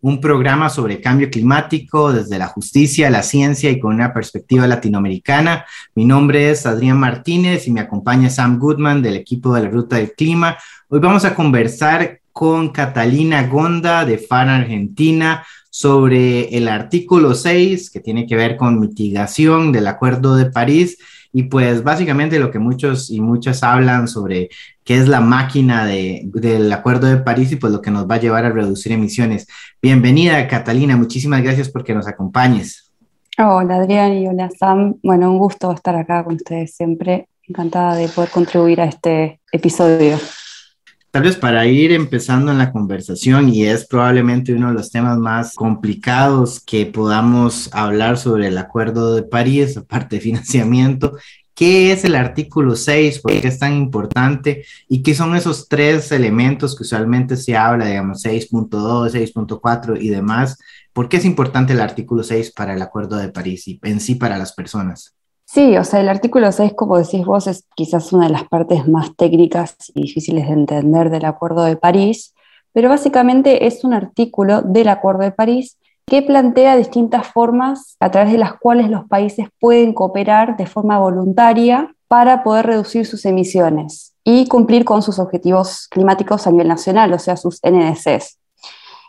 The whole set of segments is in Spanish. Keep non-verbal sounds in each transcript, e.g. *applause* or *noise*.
un programa sobre cambio climático desde la justicia, la ciencia y con una perspectiva latinoamericana. Mi nombre es Adrián Martínez y me acompaña Sam Goodman del equipo de la Ruta del Clima. Hoy vamos a conversar con Catalina Gonda de FAN Argentina sobre el artículo 6 que tiene que ver con mitigación del Acuerdo de París y pues básicamente lo que muchos y muchas hablan sobre qué es la máquina de, del Acuerdo de París y pues lo que nos va a llevar a reducir emisiones. Bienvenida, Catalina. Muchísimas gracias por que nos acompañes. Hola, Adrián y hola, Sam. Bueno, un gusto estar acá con ustedes siempre. Encantada de poder contribuir a este episodio. Tal vez para ir empezando en la conversación, y es probablemente uno de los temas más complicados que podamos hablar sobre el Acuerdo de París, aparte de financiamiento, ¿qué es el artículo 6? ¿Por qué es tan importante? ¿Y qué son esos tres elementos que usualmente se habla, digamos, 6.2, 6.4 y demás? ¿Por qué es importante el artículo 6 para el Acuerdo de París y en sí para las personas? Sí, o sea, el artículo 6, como decís vos, es quizás una de las partes más técnicas y difíciles de entender del Acuerdo de París, pero básicamente es un artículo del Acuerdo de París que plantea distintas formas a través de las cuales los países pueden cooperar de forma voluntaria para poder reducir sus emisiones y cumplir con sus objetivos climáticos a nivel nacional, o sea, sus NDCs.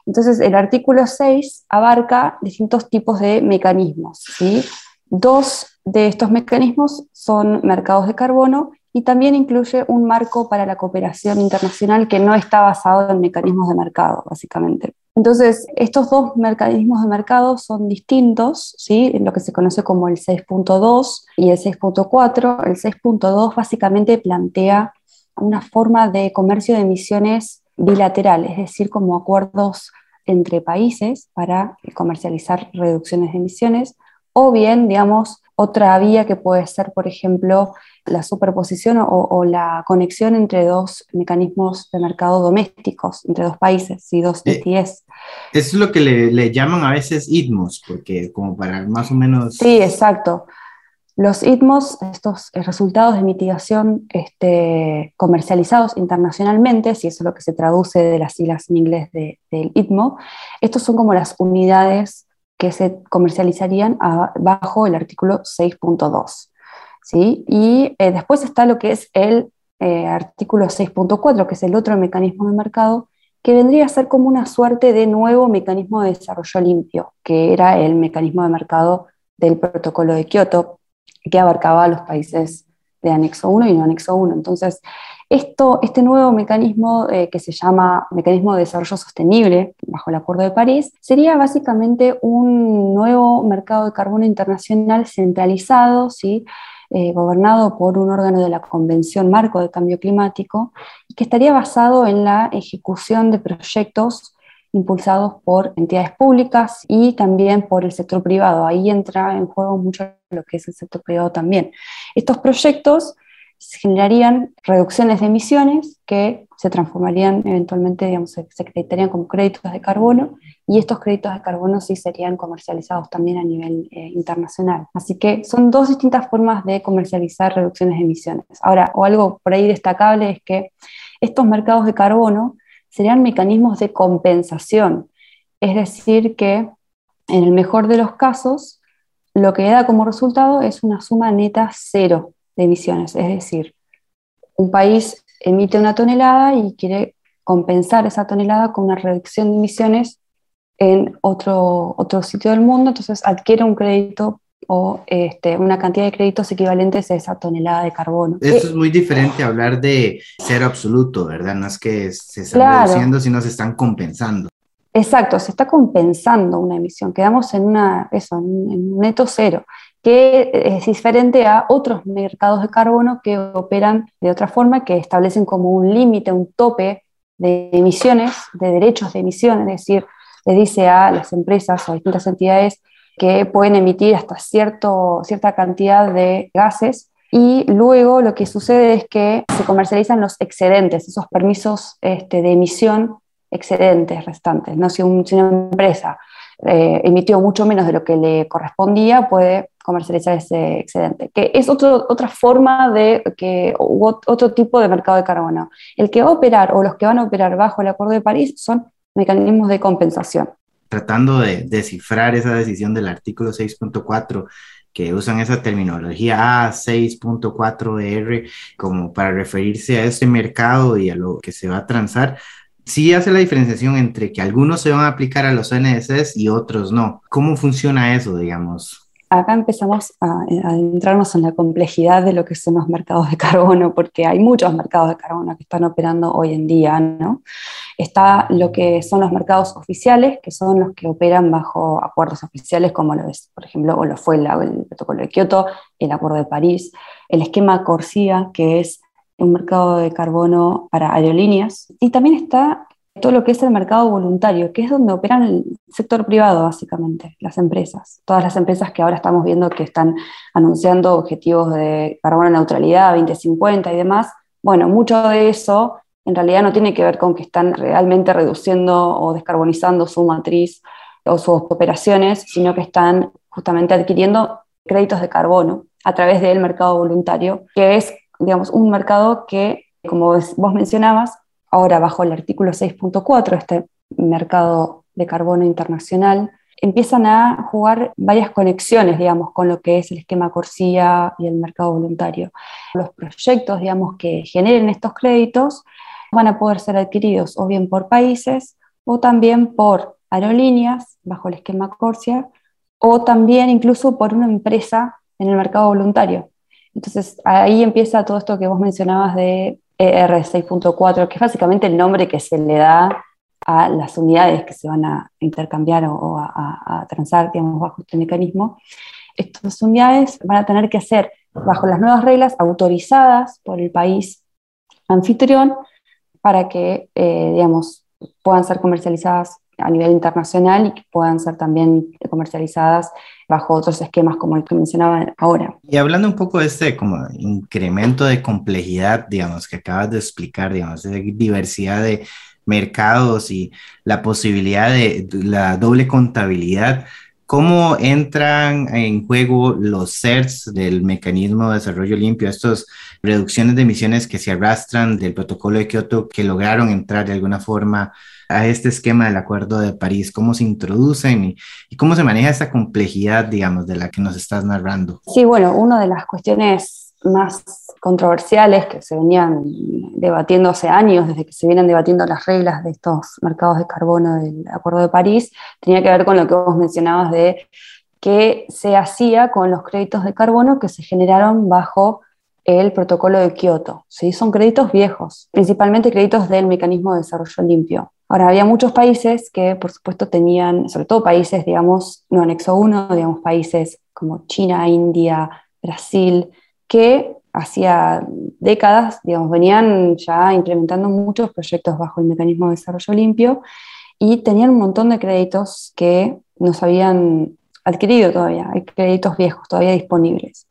Entonces, el artículo 6 abarca distintos tipos de mecanismos. ¿sí? Dos de estos mecanismos son mercados de carbono y también incluye un marco para la cooperación internacional que no está basado en mecanismos de mercado, básicamente. Entonces, estos dos mecanismos de mercado son distintos, ¿sí? en lo que se conoce como el 6.2 y el 6.4. El 6.2 básicamente plantea una forma de comercio de emisiones bilateral, es decir, como acuerdos entre países para comercializar reducciones de emisiones, o bien, digamos, otra vía que puede ser, por ejemplo, la superposición o, la conexión entre dos mecanismos de mercado domésticos, entre dos países y dos ETS. Eh, eso es lo que le, llaman a veces ITMOS, porque como para más o menos... Sí, exacto. Los ITMOS, estos resultados de mitigación este, comercializados internacionalmente, si eso es lo que se traduce de las siglas en inglés del ITMO, estos son como las unidades que se comercializarían bajo el artículo 6.2. ¿sí? Y eh, después está lo que es el eh, artículo 6.4, que es el otro mecanismo de mercado, que vendría a ser como una suerte de nuevo mecanismo de desarrollo limpio, que era el mecanismo de mercado del protocolo de Kioto, que abarcaba a los países de anexo 1 y no anexo 1. Entonces, esto, este nuevo mecanismo eh, que se llama Mecanismo de Desarrollo Sostenible, bajo el Acuerdo de París, sería básicamente un nuevo mercado de carbono internacional centralizado, ¿sí? Eh, gobernado por un órgano de la Convención Marco de Cambio Climático, y que estaría basado en la ejecución de proyectos impulsados por entidades públicas y también por el sector privado. Ahí entra en juego mucho lo que es el sector privado también. Estos proyectos se generarían reducciones de emisiones que se transformarían eventualmente, digamos, se, acreditarían como créditos de carbono y estos créditos de carbono sí serían comercializados también a nivel eh, internacional. Así que son dos distintas formas de comercializar reducciones de emisiones. Ahora, o algo por ahí destacable es que estos mercados de carbono serían mecanismos de compensación, es decir, que en el mejor de los casos, lo que da como resultado es una suma neta cero de emisiones. Es decir, un país emite una tonelada y quiere compensar esa tonelada con una reducción de emisiones en otro, otro sitio del mundo, entonces adquiere un crédito o este, una cantidad de créditos equivalentes a esa tonelada de carbono. Esto es muy diferente a hablar de cero absoluto, ¿verdad? No es que se están reduciendo, sino se están compensando. Exacto, se está compensando una emisión, quedamos en, una, eso, en un neto cero que es diferente a otros mercados de carbono que operan de otra forma, que establecen como un límite, un tope de emisiones, de derechos de emisión, es decir, le dice a las empresas o a distintas entidades, que pueden emitir hasta cierto, cierta cantidad de gases y luego lo que sucede es que se comercializan los excedentes, esos permisos este, de emisión excedentes restantes. ¿no? Si, una empresa eh, emitió mucho menos de lo que le correspondía, puede comercializar ese excedente, que es otra forma de que otro tipo de mercado de carbono. El que va a operar o los que van a operar bajo el Acuerdo de París son mecanismos de compensación. Tratando de descifrar esa decisión del artículo 6.4 que usan esa terminología A6.4R como para referirse a este mercado y a lo que se va a transar, sí hace la diferenciación entre que algunos se van a aplicar a los NSS y otros no. ¿Cómo funciona eso, digamos? Acá empezamos a, adentrarnos en la complejidad de lo que son los mercados de carbono, porque hay muchos mercados de carbono que están operando hoy en día, ¿no? Está lo que son los mercados oficiales, que son los que operan bajo acuerdos oficiales, como lo es, por ejemplo, o lo fue el, protocolo de Kioto, el acuerdo de París, el esquema Corsia, que es un mercado de carbono para aerolíneas, y también está todo lo que es el mercado voluntario, que es donde operan el sector privado, básicamente, las empresas. Todas las empresas que ahora estamos viendo que están anunciando objetivos de carbono neutralidad 2050 y demás, bueno, mucho de eso en realidad no tiene que ver con que están realmente reduciendo o descarbonizando su matriz o sus operaciones, sino que están justamente adquiriendo créditos de carbono a través del mercado voluntario, que es, digamos, un mercado que, como vos mencionabas, ahora bajo el artículo 6.4, este mercado de carbono internacional, empiezan a jugar varias conexiones, digamos, con lo que es el esquema Corsia y el mercado voluntario. Los proyectos, digamos, que generen estos créditos van a poder ser adquiridos o bien por países o también por aerolíneas bajo el esquema Corsia o también incluso por una empresa en el mercado voluntario. Entonces ahí empieza todo esto que vos mencionabas de ER6.4, que es básicamente el nombre que se le da a las unidades que se van a intercambiar o, a, transar, digamos, bajo este mecanismo. Estas unidades van a tener que ser, bajo las nuevas reglas, autorizadas por el país anfitrión para que, eh, digamos, puedan ser comercializadas a nivel internacional y que puedan ser también comercializadas bajo otros esquemas como el que mencionaba ahora. Y hablando un poco de este como incremento de complejidad, digamos, que acabas de explicar, digamos, de diversidad de mercados y la posibilidad de la doble contabilidad, ¿Cómo entran en juego los CERTs del mecanismo de desarrollo limpio, estas reducciones de emisiones que se arrastran del protocolo de Kioto, que lograron entrar de alguna forma a este esquema del Acuerdo de París? ¿Cómo se introducen y, cómo se maneja esa complejidad, digamos, de la que nos estás narrando? Sí, bueno, una de las cuestiones más controversiales que se venían debatiendo hace años, desde que se vienen debatiendo las reglas de estos mercados de carbono del Acuerdo de París, tenía que ver con lo que vos mencionabas de qué se hacía con los créditos de carbono que se generaron bajo el protocolo de Kioto. ¿sí? Son créditos viejos, principalmente créditos del mecanismo de desarrollo limpio. Ahora, había muchos países que, por supuesto, tenían, sobre todo países, digamos, no anexo 1, digamos, países como China, India, Brasil, que hacía décadas, digamos, venían ya implementando muchos proyectos bajo el mecanismo de desarrollo limpio y tenían un montón de créditos que no se habían adquirido todavía, hay créditos viejos todavía disponibles.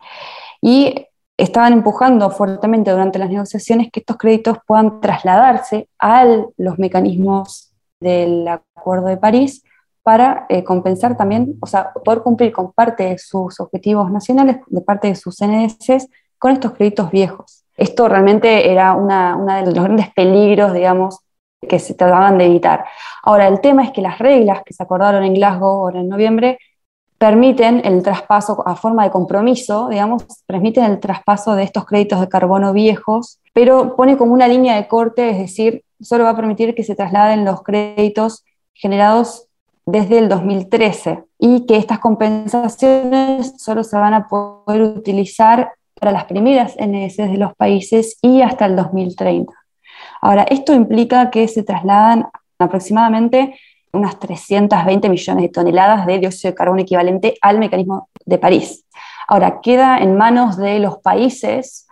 Y estaban empujando fuertemente durante las negociaciones que estos créditos puedan trasladarse a los mecanismos del Acuerdo de París para eh, compensar también, o sea, poder cumplir con parte de sus objetivos nacionales, de parte de sus NDCs, con estos créditos viejos. Esto realmente era uno de los grandes peligros, digamos, que se trataban de evitar. Ahora, el tema es que las reglas que se acordaron en Glasgow ahora en noviembre permiten el traspaso a forma de compromiso, digamos, permiten el traspaso de estos créditos de carbono viejos, pero pone como una línea de corte, es decir, solo va a permitir que se trasladen los créditos generados desde el 2013 y que estas compensaciones solo se van a poder utilizar para las primeras NS de los países y hasta el 2030. Ahora, esto implica que se trasladan aproximadamente unas 320 millones de toneladas de dióxido de carbono equivalente al mecanismo de París. Ahora, queda en manos de los países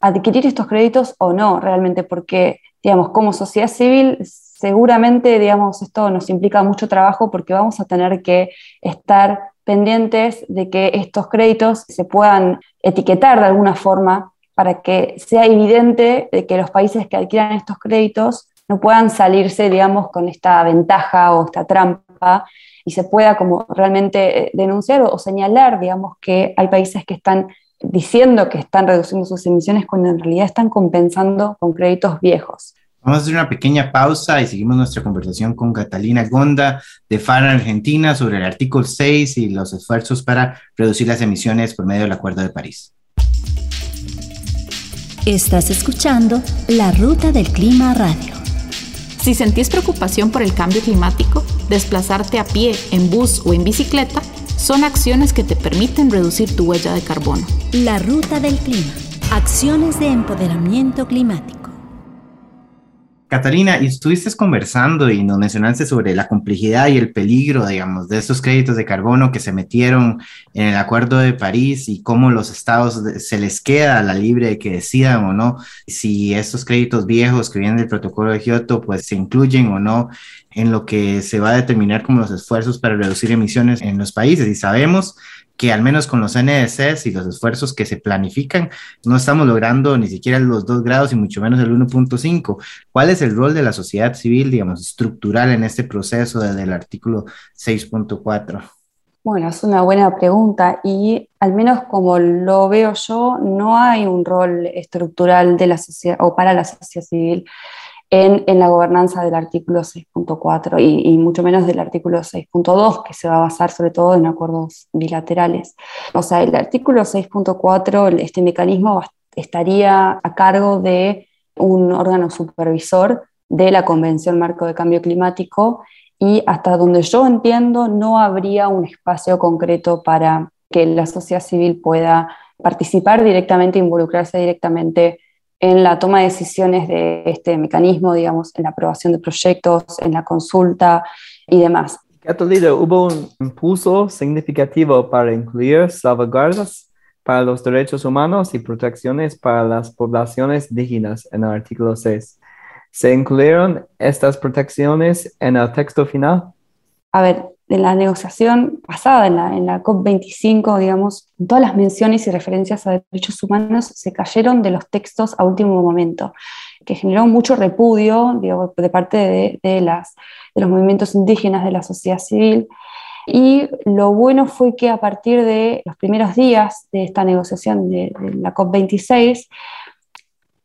adquirir estos créditos o no realmente, porque, digamos, como sociedad civil, seguramente, digamos, esto nos implica mucho trabajo porque vamos a tener que estar pendientes de que estos créditos se puedan etiquetar de alguna forma para que sea evidente de que los países que adquieran estos créditos no puedan salirse, digamos, con esta ventaja o esta trampa y se pueda como realmente eh, denunciar o, señalar, digamos, que hay países que están diciendo que están reduciendo sus emisiones cuando en realidad están compensando con créditos viejos. Vamos a hacer una pequeña pausa y seguimos nuestra conversación con Catalina Gonda de FARA Argentina sobre el artículo 6 y los esfuerzos para reducir las emisiones por medio del Acuerdo de París. Estás escuchando La Ruta del Clima Radio. Si sentís preocupación por el cambio climático, desplazarte a pie, en bus o en bicicleta son acciones que te permiten reducir tu huella de carbono. La Ruta del Clima. Acciones de empoderamiento climático. Catalina, y estuviste conversando y nos mencionaste sobre la complejidad y el peligro, digamos, de estos créditos de carbono que se metieron en el Acuerdo de París y cómo los estados se les queda la libre de que decidan o no si estos créditos viejos que vienen del protocolo de Kioto pues se incluyen o no en lo que se va a determinar como los esfuerzos para reducir emisiones en los países. Y sabemos que al menos con los NDCs y los esfuerzos que se planifican, no estamos logrando ni siquiera los 2 grados y mucho menos el 1.5. ¿Cuál es el rol de la sociedad civil, digamos, estructural en este proceso desde el artículo 6.4? Bueno, es una buena pregunta y al menos como lo veo yo, no hay un rol estructural de la sociedad o para la sociedad civil en, la gobernanza del artículo 6.4 y, mucho menos del artículo 6.2, que se va a basar sobre todo en acuerdos bilaterales. O sea, el artículo 6.4, este mecanismo estaría a cargo de un órgano supervisor de la Convención Marco de Cambio Climático y hasta donde yo entiendo no habría un espacio concreto para que la sociedad civil pueda participar directamente, involucrarse directamente en la toma de decisiones de este mecanismo, digamos, en la aprobación de proyectos, en la consulta y demás. Catalina, hubo un impulso significativo para incluir salvaguardas para los derechos humanos y protecciones para las poblaciones indígenas en el artículo 6. ¿Se incluyeron estas protecciones en el texto final? A ver, en la negociación pasada, en la, en la COP25, digamos, todas las menciones y referencias a derechos humanos se cayeron de los textos a último momento, que generó mucho repudio de parte de, las, de los movimientos indígenas, de la sociedad civil. Y lo bueno fue que a partir de los primeros días de esta negociación de, de la COP26,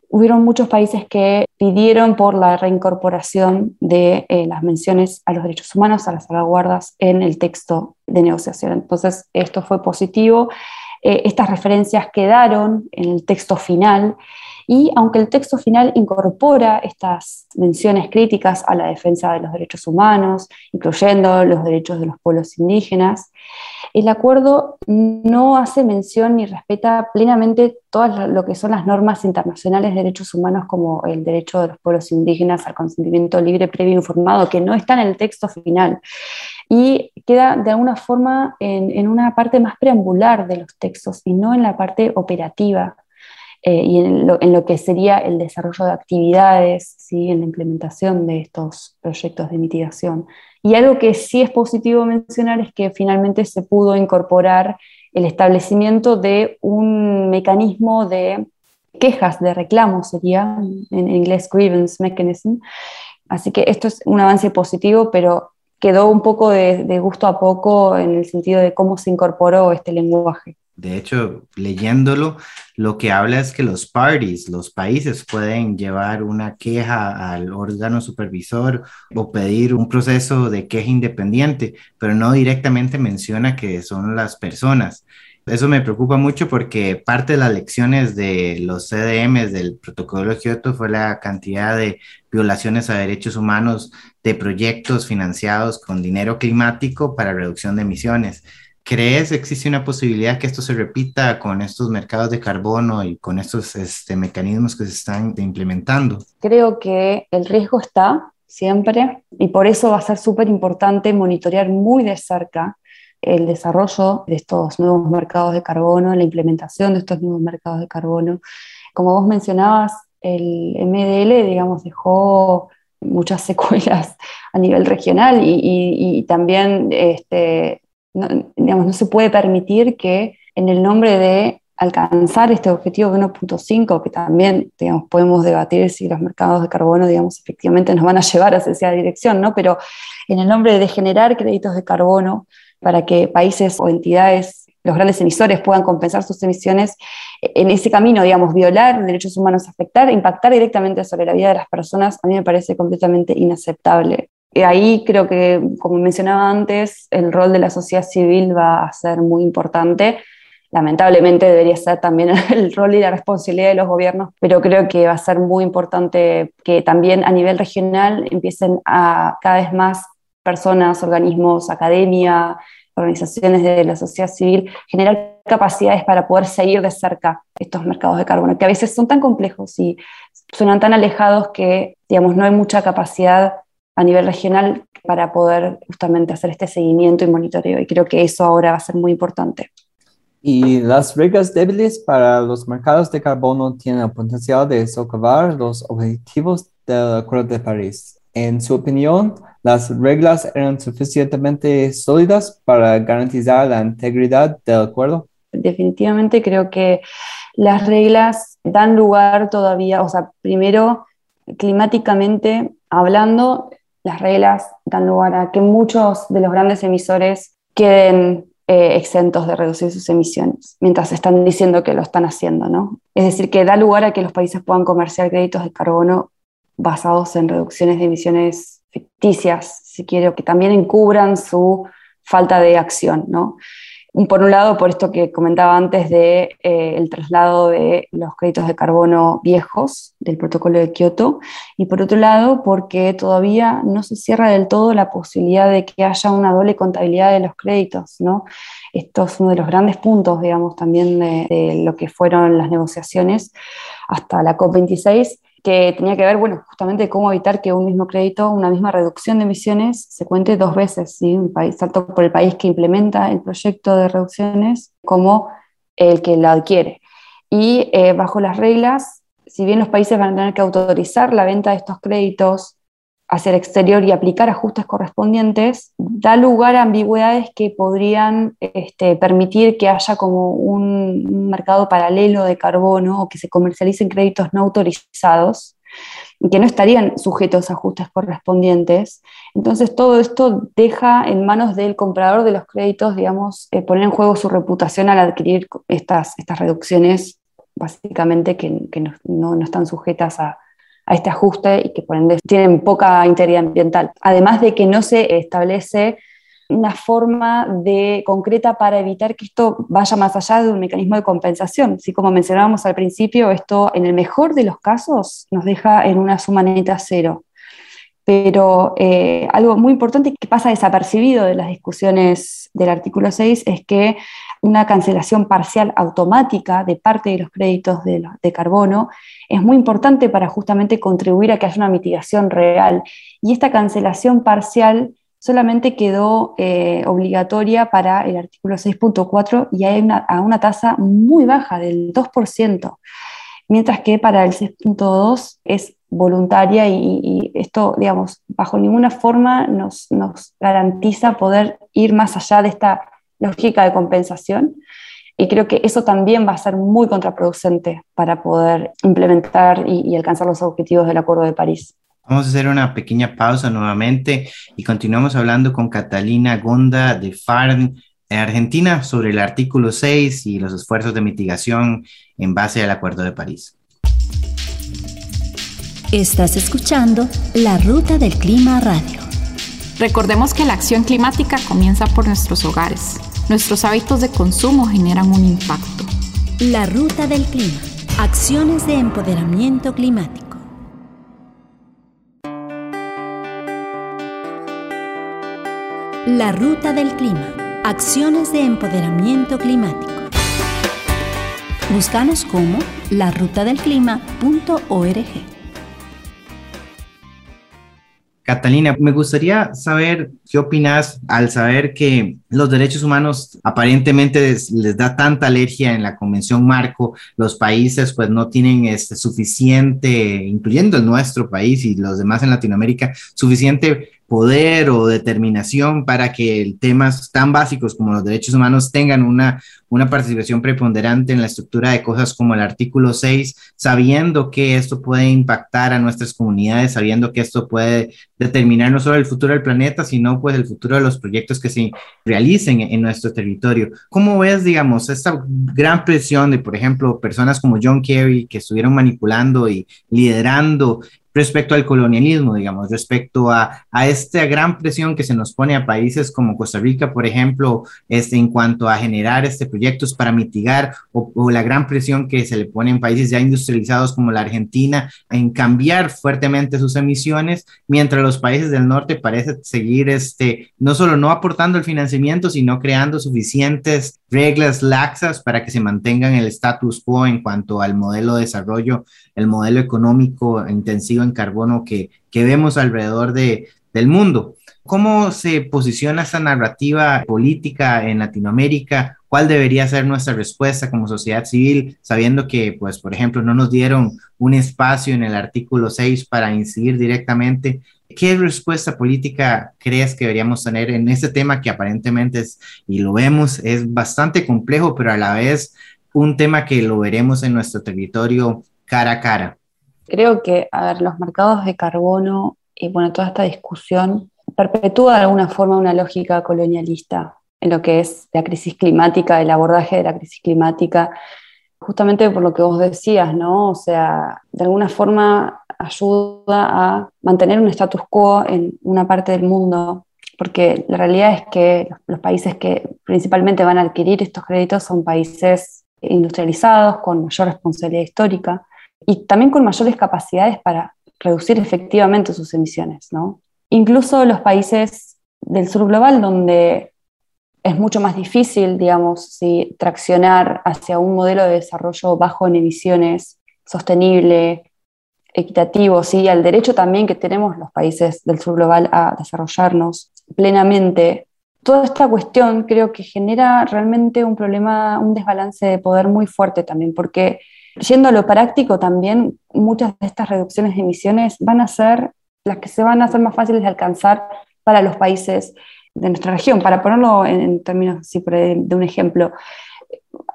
hubieron muchos países que pidieron por la reincorporación de eh, las menciones a los derechos humanos, a las salvaguardas en el texto de negociación. Entonces, esto fue positivo. Eh, estas referencias quedaron en el texto final y aunque el texto final incorpora estas menciones críticas a la defensa de los derechos humanos, incluyendo los derechos de los pueblos indígenas, el acuerdo no hace mención ni respeta plenamente todas lo que son las normas internacionales de derechos humanos como el derecho de los pueblos indígenas al consentimiento libre, previo informado, que no está en el texto final. Y queda de alguna forma en, en una parte más preambular de los textos y no en la parte operativa eh, y en lo, que sería el desarrollo de actividades, ¿sí? en la implementación de estos proyectos de mitigación. Y algo que sí es positivo mencionar es que finalmente se pudo incorporar el establecimiento de un mecanismo de quejas, de reclamos, sería en inglés grievance mechanism. Así que esto es un avance positivo, pero quedó un poco de gusto a poco en el sentido de cómo se incorporó este lenguaje. De hecho, leyéndolo, lo que habla es que los parties, los países pueden llevar una queja al órgano supervisor o pedir un proceso de queja independiente, pero no directamente menciona que son las personas. Eso me preocupa mucho porque parte de las lecciones de los CDMs del protocolo de Kioto fue la cantidad de violaciones a derechos humanos de proyectos financiados con dinero climático para reducción de emisiones. ¿Crees existe una posibilidad que esto se repita con estos mercados de carbono y con estos este, mecanismos que se están implementando? Creo que el riesgo está siempre y por eso va a ser súper importante monitorear muy de cerca el desarrollo de estos nuevos mercados de carbono, la implementación de estos nuevos mercados de carbono. Como vos mencionabas, el MDL, digamos, dejó muchas *laughs* secuelas a nivel regional y, y también este, no, digamos, no se puede permitir que en el nombre de alcanzar este objetivo de 1.5, que también digamos, podemos debatir si los mercados de carbono digamos, efectivamente nos van a llevar hacia esa dirección, ¿no? pero en el nombre de generar créditos de carbono para que países o entidades, los grandes emisores puedan compensar sus emisiones, en ese camino, digamos, violar derechos humanos, afectar, impactar directamente sobre la vida de las personas, a mí me parece completamente inaceptable. Y ahí creo que, como mencionaba antes, el rol de la sociedad civil va a ser muy importante. Lamentablemente debería ser también *laughs* el rol y la responsabilidad de los gobiernos, pero creo que va a ser muy importante que también a nivel regional empiecen a cada vez más personas, organismos, academia, organizaciones de la sociedad civil, generar capacidades para poder seguir de cerca estos mercados de carbono, que a veces son tan complejos y suenan tan alejados que, digamos, no hay mucha capacidad a nivel regional para poder justamente hacer este seguimiento y monitoreo. Y creo que eso ahora va a ser muy importante. Y las reglas débiles para los mercados de carbono tienen el potencial de socavar los objetivos del Acuerdo de París. En su opinión, las reglas eran suficientemente sólidas para garantizar la integridad del acuerdo. Definitivamente creo que las reglas dan lugar todavía, o sea, primero climáticamente hablando, las reglas dan lugar a que muchos de los grandes emisores queden eh, exentos de reducir sus emisiones, mientras están diciendo que lo están haciendo, ¿no? Es decir, que da lugar a que los países puedan comerciar créditos de carbono basados en reducciones de emisiones ficticias, si quiero, que también encubran su falta de acción, ¿no? Por un lado, por esto que comentaba antes de eh, traslado de los créditos de carbono viejos del protocolo de Kioto, y por otro lado, porque todavía no se cierra del todo la posibilidad de que haya una doble contabilidad de los créditos, ¿no? Esto es uno de los grandes puntos, digamos, también de lo que fueron las negociaciones hasta la COP26, que tenía que ver, bueno, justamente cómo evitar que un mismo crédito, una misma reducción de emisiones, se cuente dos veces, ¿sí? un país, tanto por el país que implementa el proyecto de reducciones como el que lo adquiere. Y eh, bajo las reglas, si bien los países van a tener que autorizar la venta de estos créditos hacia el exterior y aplicar ajustes correspondientes, da lugar a ambigüedades que podrían este, permitir que haya como un, mercado paralelo de carbono o que se comercialicen créditos no autorizados y que no estarían sujetos a ajustes correspondientes. Entonces todo esto deja en manos del comprador de los créditos, digamos, eh, poner en juego su reputación al adquirir estas, estas reducciones, básicamente que, no están sujetas a, a este ajuste y que por ende tienen poca integridad ambiental. Además de que no se establece una forma de, concreta para evitar que esto vaya más allá de un mecanismo de compensación. Si como mencionábamos al principio, esto en el mejor de los casos nos deja en una suma neta cero. Pero eh, algo muy importante que pasa desapercibido de las discusiones del artículo 6 es que una cancelación parcial automática de parte de los créditos de, carbono es muy importante para justamente contribuir a que haya una mitigación real. Y esta cancelación parcial solamente quedó eh, obligatoria para el artículo 6.4 y hay una, a una tasa muy baja del 2%, mientras que para el 6.2 es voluntaria y, esto, digamos, bajo ninguna forma nos, nos garantiza poder ir más allá de esta lógica de compensación. Y creo que eso también va a ser muy contraproducente para poder implementar y, alcanzar los objetivos del Acuerdo de París. Vamos a hacer una pequeña pausa nuevamente y continuamos hablando con Catalina Gonda de FARN Argentina sobre el artículo 6 y los esfuerzos de mitigación en base al Acuerdo de París. Estás escuchando La Ruta del Clima Radio. Recordemos que la acción climática comienza por nuestros hogares nuestros hábitos de consumo generan un impacto. La ruta del clima. Acciones de empoderamiento climático. La ruta del clima. Acciones de empoderamiento climático. Búscanos como larutadelclima.org. Catalina, me gustaría saber qué opinas al saber que los derechos humanos aparentemente les, da tanta alergia en la Convención Marco, los países pues no tienen este, suficiente, incluyendo el nuestro país y los demás en Latinoamérica, suficiente poder o determinación para que temas tan básicos como los derechos humanos tengan una, una participación preponderante en la estructura de cosas como el artículo 6, sabiendo que esto puede impactar a nuestras comunidades, sabiendo que esto puede determinar no solo el futuro del planeta, sino pues el futuro de los proyectos que se realicen en nuestro territorio. ¿Cómo ves, digamos, esta gran presión de, por ejemplo, personas como John Kerry que estuvieron manipulando y liderando respecto al colonialismo, digamos, respecto a, a, esta gran presión que se nos pone a países como Costa Rica, por ejemplo, este, en cuanto a generar este proyectos para mitigar o, la gran presión que se le pone en países ya industrializados como la Argentina en cambiar fuertemente sus emisiones, mientras los países del norte parecen seguir este, no solo no aportando el financiamiento, sino creando suficientes reglas laxas para que se mantengan el status quo en cuanto al modelo de desarrollo, el modelo económico intensivo en carbono que, que vemos alrededor de, del mundo. ¿Cómo se posiciona esta narrativa política en Latinoamérica? ¿Cuál debería ser nuestra respuesta como sociedad civil, sabiendo que, pues, por ejemplo, no nos dieron un espacio en el artículo 6 para incidir directamente? ¿Qué respuesta política crees que deberíamos tener en este tema que aparentemente es, y lo vemos, es bastante complejo, pero a la vez un tema que lo veremos en nuestro territorio cara a cara? Creo que, a ver, los mercados de carbono y bueno, toda esta discusión perpetúa de alguna forma una lógica colonialista en lo que es la crisis climática, el abordaje de la crisis climática, justamente por lo que vos decías, ¿no? O sea, de alguna forma ayuda a mantener un status quo en una parte del mundo, porque la realidad es que los países que principalmente van a adquirir estos créditos son países industrializados, con mayor responsabilidad histórica y también con mayores capacidades para reducir efectivamente sus emisiones, ¿no? Incluso los países del sur global, donde es mucho más difícil, digamos, traccionar hacia un modelo de desarrollo bajo en emisiones, sostenible, equitativo, ¿sí? al derecho también que tenemos los países del sur global a desarrollarnos plenamente. Toda esta cuestión creo que genera realmente un problema, un desbalance de poder muy fuerte también, porque yendo a lo práctico también, muchas de estas reducciones de emisiones van a ser las que se van a hacer más fáciles de alcanzar para los países de nuestra región. Para ponerlo en, términos de un ejemplo,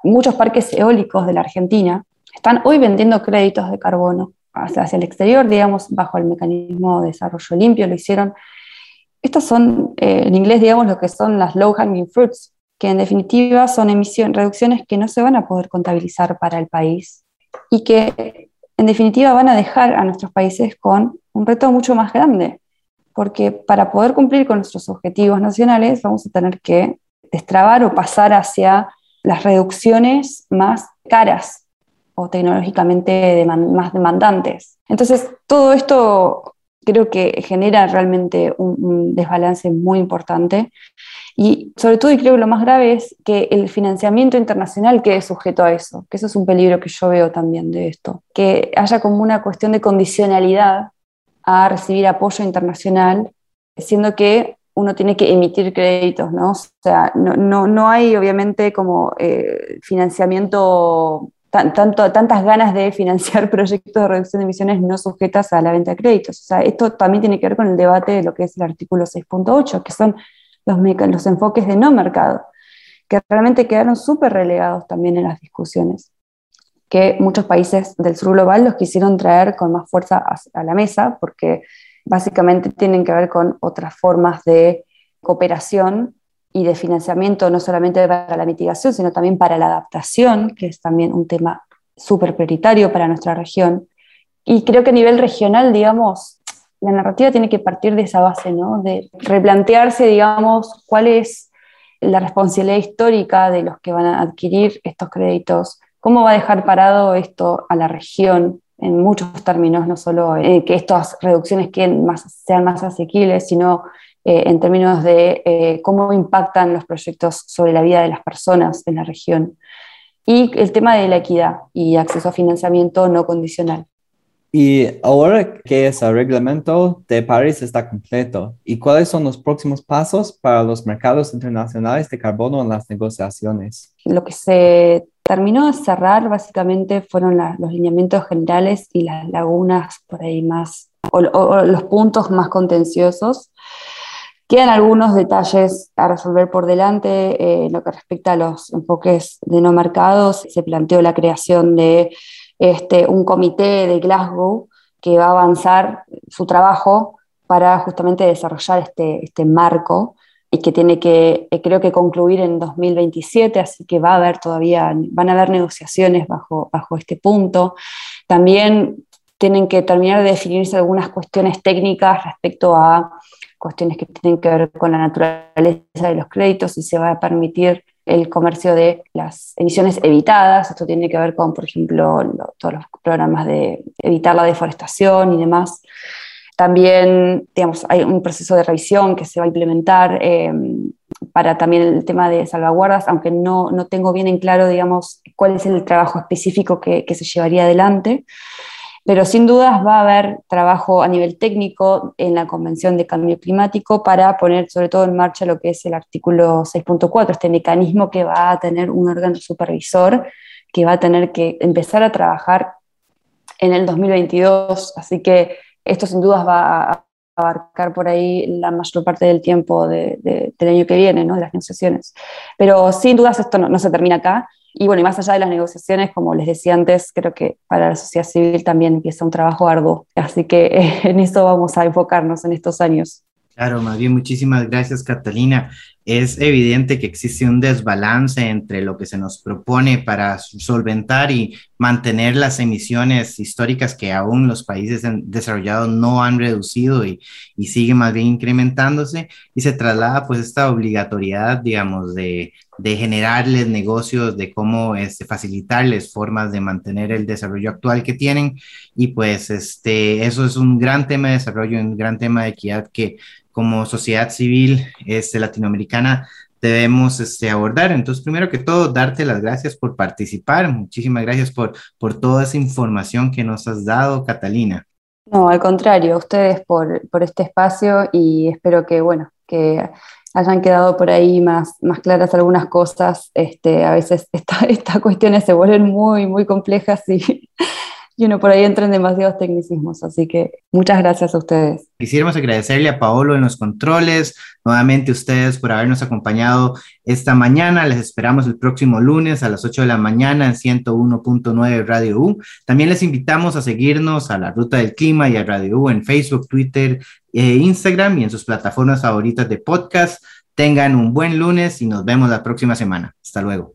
muchos parques eólicos de la Argentina están hoy vendiendo créditos de carbono hacia, el exterior, digamos, bajo el mecanismo de desarrollo limpio, lo hicieron. Estas son, eh, en inglés, digamos, lo que son las low hanging fruits, que en definitiva son emisión, reducciones que no se van a poder contabilizar para el país y que en definitiva van a dejar a nuestros países con un reto mucho más grande, porque para poder cumplir con nuestros objetivos nacionales vamos a tener que destrabar o pasar hacia las reducciones más caras o tecnológicamente más demandantes. Entonces, todo esto creo que genera realmente un, desbalance muy importante y sobre todo, y creo que lo más grave es que el financiamiento internacional quede sujeto a eso, que eso es un peligro que yo veo también de esto, que haya como una cuestión de condicionalidad a recibir apoyo internacional, siendo que uno tiene que emitir créditos, ¿no? O sea, no, no, no hay obviamente como eh, financiamiento, tanto, tantas ganas de financiar *laughs* proyectos de reducción de emisiones no sujetas a la venta de créditos. O sea, esto también tiene que ver con el debate de lo que es el artículo 6.8, que son los, enfoques de no mercado, que realmente quedaron súper relegados también en las discusiones que muchos países del sur global los quisieron traer con más fuerza a, la mesa, porque básicamente tienen que ver con otras formas de cooperación y de financiamiento, no solamente para la mitigación, sino también para la adaptación, que es también un tema súper prioritario para nuestra región. Y creo que a nivel regional, digamos, la narrativa tiene que partir de esa base, ¿no? De replantearse, digamos, cuál es la responsabilidad histórica de los que van a adquirir estos créditos, ¿Cómo va a dejar parado esto a la región en muchos términos, no solo eh, que estas reducciones sean más asequibles, sino eh, en términos de eh, cómo impactan los proyectos sobre la vida de las personas en la región? Y el tema de la equidad y acceso a financiamiento no condicional. Y ahora que ese reglamento de París está completo, ¿y cuáles son los próximos pasos para los mercados internacionales de carbono en las negociaciones? Lo que se terminó de cerrar básicamente fueron los lineamientos generales y las lagunas por ahí más o, los puntos más contenciosos. Quedan algunos detalles a resolver por delante eh, en lo que respecta a los enfoques de no marcados. Se planteó la creación de este, un comité de Glasgow que va a avanzar su trabajo para justamente desarrollar este, este marco y que tiene que, eh, creo que concluir en 2027, así que va a haber todavía, van a haber negociaciones bajo, bajo este punto. También tienen que terminar de definirse algunas cuestiones técnicas respecto a cuestiones que tienen que ver con la naturaleza de los créditos y se va a permitir el comercio de las emisiones evitadas. Esto tiene que ver con, por ejemplo, todos los programas de evitar la deforestación y demás. También, digamos, hay un proceso de revisión que se va a implementar em, para también el tema de salvaguardas, aunque no, no, tengo bien en claro, digamos, cuál es el trabajo específico que, que se llevaría adelante. Pero sin dudas va a haber trabajo a nivel técnico en la Convención de Cambio Climático para poner sobre todo en marcha lo que es el artículo 6.4, este mecanismo que va a tener un órgano supervisor que va a tener que empezar a trabajar en el 2022. Así que esto sin dudas va a abarcar por ahí la mayor parte del tiempo del año que viene, ¿no? de las negociaciones. Pero sin dudas esto no, se termina acá. Y bueno, y más allá de las negociaciones, como les decía antes, creo que para la sociedad civil también empieza un trabajo arduo. Así que *laughs* en eso vamos a enfocarnos en estos años. Claro, más bien, muchísimas gracias, Catalina es evidente que existe un desbalance entre lo que se nos propone para solventar y mantener las emisiones históricas que aún los países desarrollados no han reducido y, y sigue más bien incrementándose. Y se traslada pues esta obligatoriedad, digamos, de, de generarles negocios, de cómo este, facilitarles formas de mantener el desarrollo actual que tienen. Y pues este, eso es un gran tema de desarrollo, un gran tema de equidad que como sociedad civil este, latinoamericana debemos este, abordar. Entonces, primero que todo, darte las gracias por participar. Muchísimas gracias por, por toda esa información que nos has dado, Catalina. No, al contrario, ustedes por, por este espacio y espero que, bueno, que hayan quedado por ahí más, más claras algunas cosas. Este, a veces *laughs* estas cuestiones se vuelven muy, muy complejas y y uno por ahí entra en demasiados tecnicismos. Así que muchas gracias a ustedes. Quisiéramos agradecerle a Paolo en los controles, nuevamente ustedes por habernos acompañado esta mañana. Les esperamos el próximo lunes a las 8 de la mañana en 101.9 Radio U. También les invitamos a seguirnos a la Ruta del Clima y a Radio U en Facebook, Twitter e Instagram y en sus plataformas favoritas de podcast. Tengan un buen lunes y nos vemos la próxima semana. Hasta luego.